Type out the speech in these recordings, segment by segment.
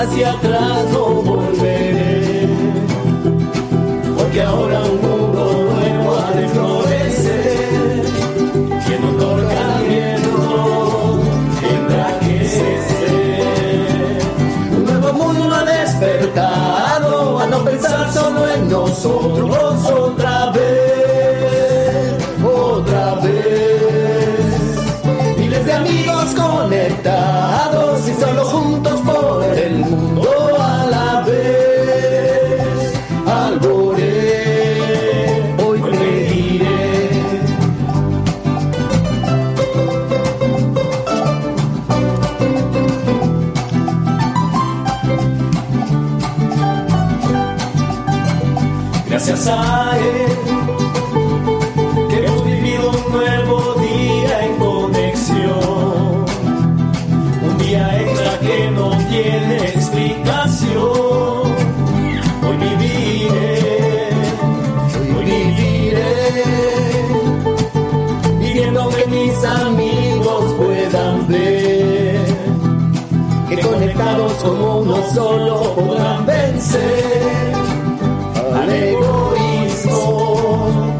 hacia atrás no volveré, porque ahora un mundo nuevo ha de florecer, y en otorgamiento tendrá que ser. Un nuevo mundo ha despertado a no pensar solo en nosotros solo podrán vencer al egoísmo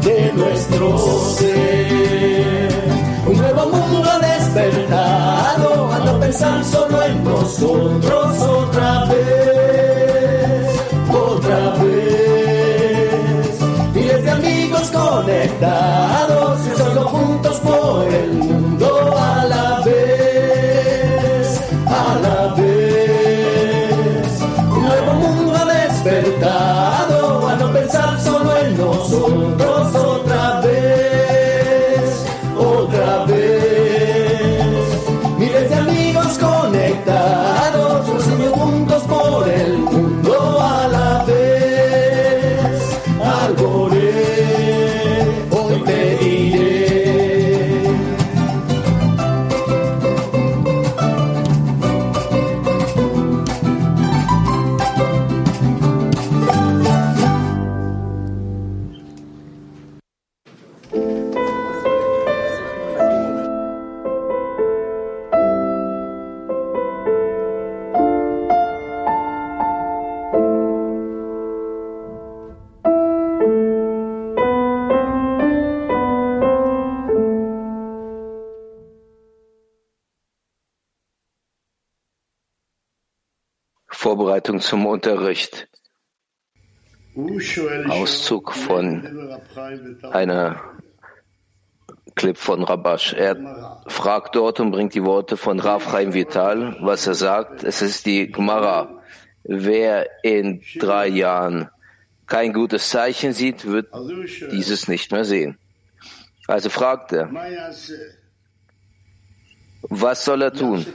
de nuestro ser. Un nuevo mundo despertado a no pensar solo en nosotros Vorbereitung zum Unterricht. Auszug von einer Clip von Rabash. Er fragt dort und bringt die Worte von Rav Chaim Vital, was er sagt. Es ist die Gemara. Wer in drei Jahren kein gutes Zeichen sieht, wird dieses nicht mehr sehen. Also fragt er, was soll er tun?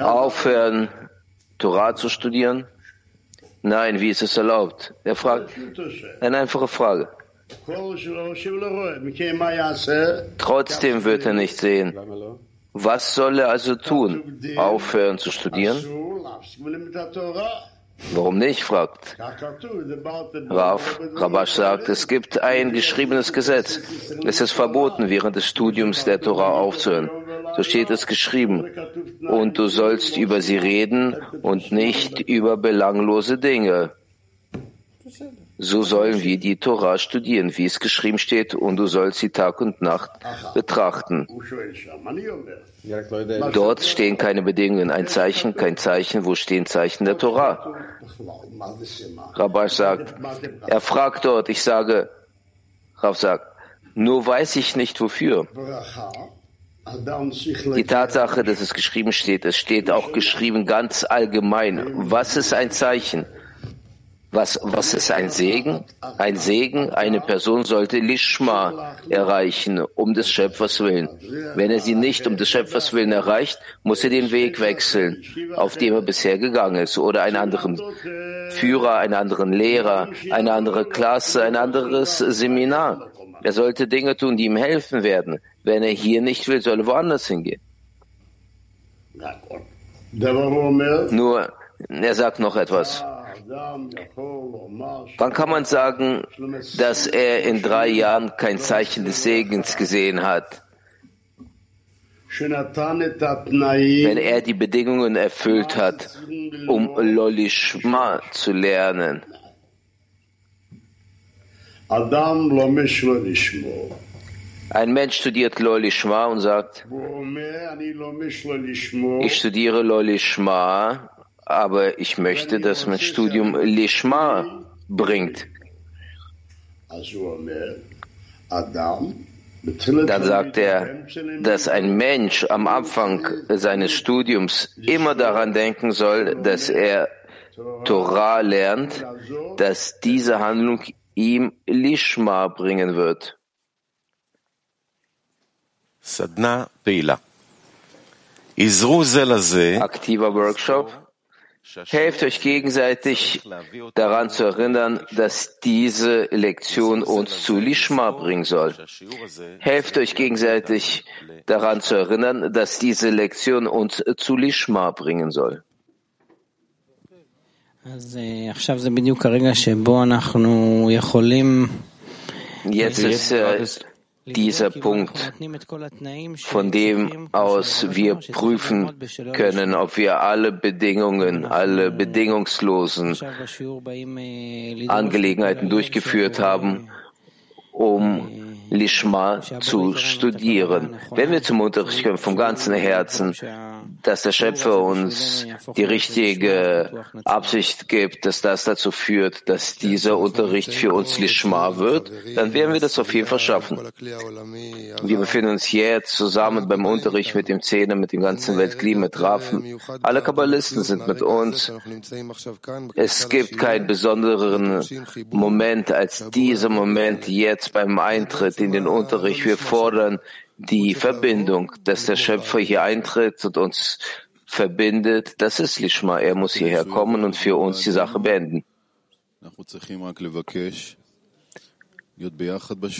Aufhören, Torah zu studieren? Nein, wie ist es erlaubt? Er fragt eine einfache Frage. Trotzdem wird er nicht sehen. Was soll er also tun? Aufhören zu studieren? Warum nicht? fragt Rav. Rabash sagt, es gibt ein geschriebenes Gesetz. Es ist verboten, während des Studiums der Torah aufzuhören. So steht es geschrieben. Und du sollst über sie reden und nicht über belanglose Dinge. So sollen wir die Torah studieren, wie es geschrieben steht, und du sollst sie Tag und Nacht betrachten. Dort stehen keine Bedingungen, ein Zeichen, kein Zeichen. Wo stehen Zeichen der Torah? Rabash sagt, er fragt dort, ich sage, Rav sagt, nur weiß ich nicht wofür. Die Tatsache, dass es geschrieben steht, es steht auch geschrieben ganz allgemein. Was ist ein Zeichen? Was, was ist ein Segen? Ein Segen, eine Person sollte Lishma erreichen, um des Schöpfers willen. Wenn er sie nicht um des Schöpfers willen erreicht, muss er den Weg wechseln, auf dem er bisher gegangen ist, oder einen anderen Führer, einen anderen Lehrer, eine andere Klasse, ein anderes Seminar. Er sollte Dinge tun, die ihm helfen werden. Wenn er hier nicht will, soll er woanders hingehen. Nur, er sagt noch etwas. Wann kann man sagen, dass er in drei Jahren kein Zeichen des Segens gesehen hat? wenn er die Bedingungen erfüllt hat, um Lolishma zu lernen. Ein Mensch studiert Lolishma und sagt, ich studiere Lolishma, aber ich möchte, dass mein Studium Lishma bringt. Dann sagt er, dass ein Mensch am Anfang seines Studiums immer daran denken soll, dass er Torah lernt, dass diese Handlung ihm Lishma bringen wird. Aktiver Workshop. Helft euch gegenseitig daran zu erinnern, dass diese Lektion uns zu Lishma bringen soll. Helft euch gegenseitig daran zu erinnern, dass diese Lektion uns zu Lishma bringen soll. Jetzt ist äh, dieser Punkt, von dem aus wir prüfen können, ob wir alle Bedingungen, alle bedingungslosen Angelegenheiten durchgeführt haben, um Lishma zu studieren. Wenn wir zum Unterricht kommen vom ganzen Herzen, dass der Schöpfer uns die richtige Absicht gibt, dass das dazu führt, dass dieser Unterricht für uns Lishma wird, dann werden wir das auf jeden Fall schaffen. Wir befinden uns jetzt zusammen beim Unterricht mit dem Zehner, mit dem ganzen Weltklima, mit Rafen. Alle Kabbalisten sind mit uns. Es gibt keinen besonderen Moment als dieser Moment jetzt beim Eintritt in den Unterricht. Wir fordern die Verbindung, dass der Schöpfer hier eintritt und uns verbindet, das ist Lishma. Er muss hierher kommen und für uns die Sache beenden.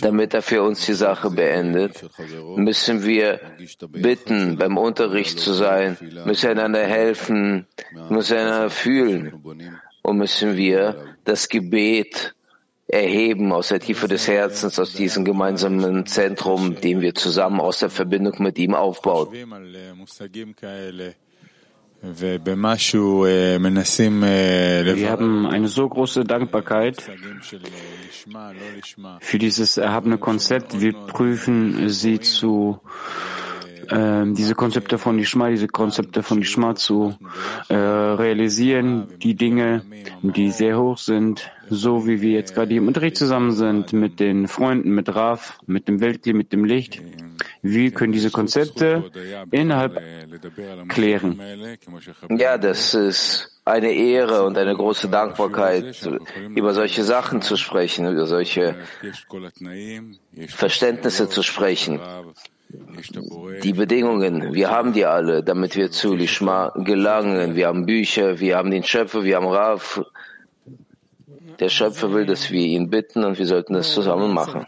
Damit er für uns die Sache beendet, müssen wir bitten, beim Unterricht zu sein, müssen einander helfen, müssen einander fühlen und müssen wir das Gebet erheben aus der Tiefe des Herzens, aus diesem gemeinsamen Zentrum, den wir zusammen aus der Verbindung mit ihm aufbauen. Wir haben eine so große Dankbarkeit für dieses erhabene Konzept. Wir prüfen sie zu äh, diese Konzepte von Lishma, diese Konzepte von Lishma zu äh, realisieren, die Dinge, die sehr hoch sind, so wie wir jetzt gerade im Unterricht zusammen sind, mit den Freunden, mit Raf, mit dem Weltkli, mit dem Licht. Wir können diese Konzepte innerhalb klären. Ja, das ist eine Ehre und eine große Dankbarkeit, über solche Sachen zu sprechen, über solche Verständnisse zu sprechen. Die Bedingungen, wir haben die alle, damit wir zu Lishma gelangen. Wir haben Bücher, wir haben den Schöpfer, wir haben Raf. Der Schöpfer will, dass wir ihn bitten und wir sollten es zusammen machen.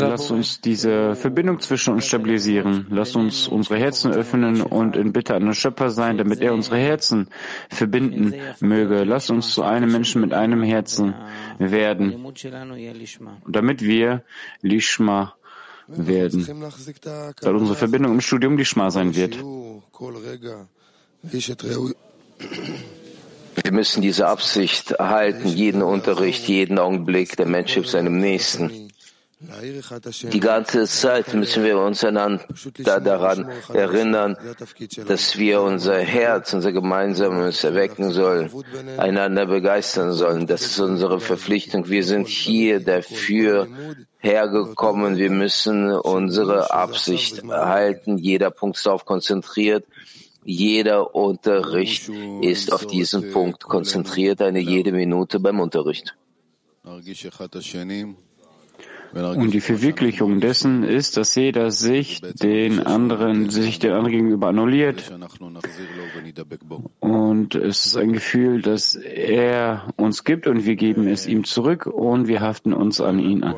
Lass uns diese Verbindung zwischen uns stabilisieren. Lass uns unsere Herzen öffnen und in Bitte an den Schöpfer sein, damit er unsere Herzen verbinden möge. Lass uns zu einem Menschen mit einem Herzen werden, damit wir Lishma werden, weil unsere Verbindung im Studium Lishma sein wird. Wir müssen diese Absicht erhalten, jeden Unterricht, jeden Augenblick. Der Mensch hilft seinem Nächsten. Die ganze Zeit müssen wir uns einander daran erinnern, dass wir unser Herz, unser Gemeinsames erwecken sollen, einander begeistern sollen. Das ist unsere Verpflichtung. Wir sind hier dafür hergekommen. Wir müssen unsere Absicht erhalten. Jeder Punkt ist darauf konzentriert. Jeder Unterricht ist auf diesen Punkt konzentriert, eine jede Minute beim Unterricht. Und die Verwirklichung dessen ist, dass jeder sich den anderen, sich den anderen gegenüber annulliert. Und es ist ein Gefühl, dass er uns gibt und wir geben es ihm zurück und wir haften uns an ihn an.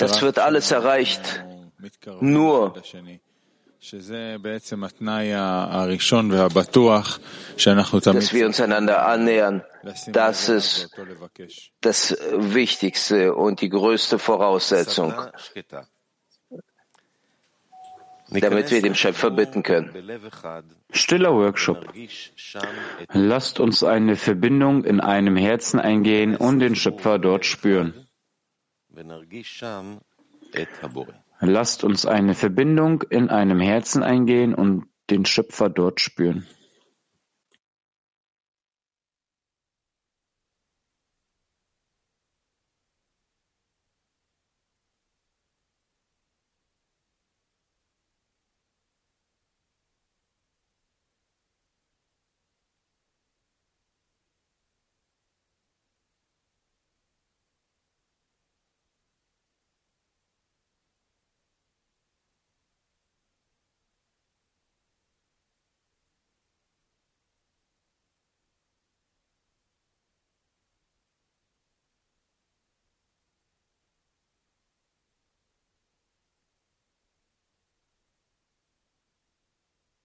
Das wird alles erreicht. nur. dass wir uns einander annähern, das ist das Wichtigste und die größte Voraussetzung, damit wir dem Schöpfer bitten können. Stiller Workshop. Lasst uns eine Verbindung in einem Herzen eingehen und den Schöpfer dort spüren. Lasst uns eine Verbindung in einem Herzen eingehen und den Schöpfer dort spüren.